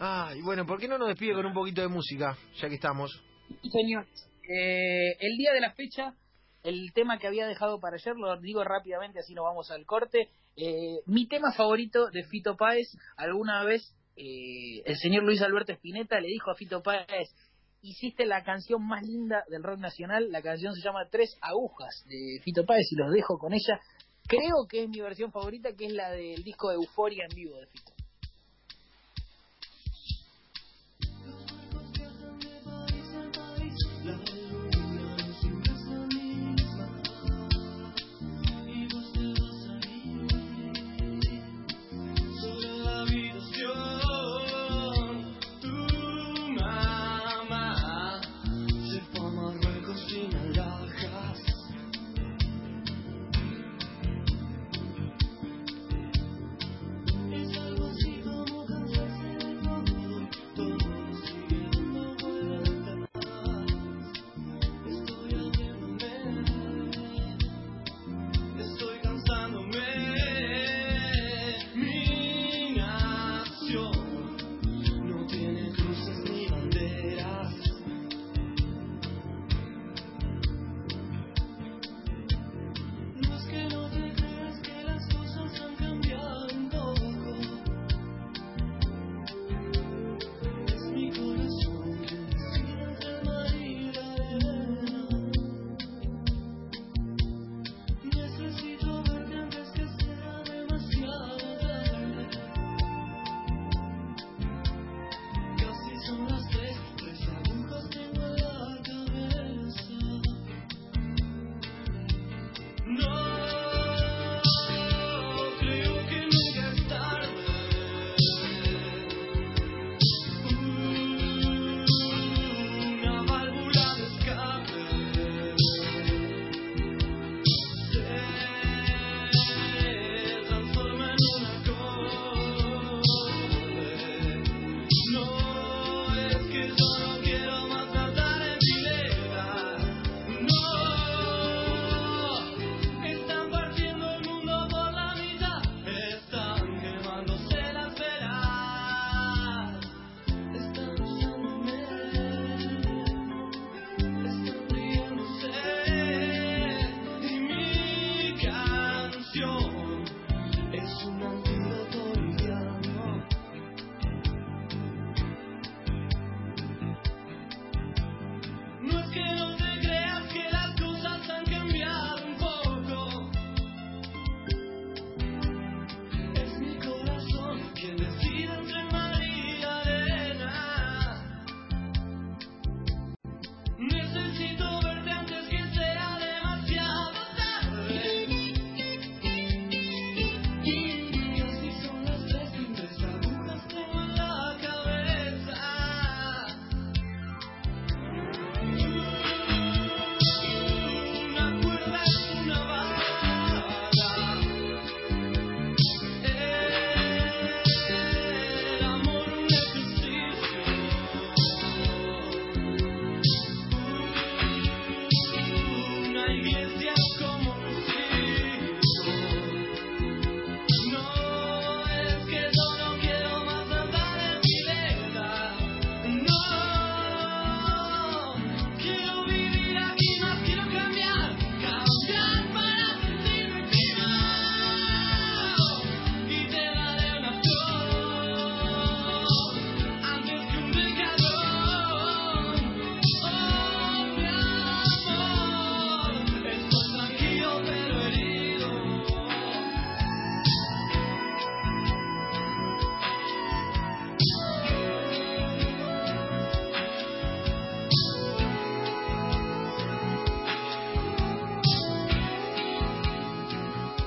Ah, y bueno, ¿por qué no nos despide con un poquito de música, ya que estamos? Señores, eh, el día de la fecha, el tema que había dejado para ayer, lo digo rápidamente, así nos vamos al corte. Eh, mi tema favorito de Fito Páez, alguna vez eh, el señor Luis Alberto Espineta le dijo a Fito Páez, hiciste la canción más linda del rock nacional, la canción se llama Tres Agujas de Fito Páez y los dejo con ella. Creo que es mi versión favorita, que es la del disco de Euforia en vivo de Fito.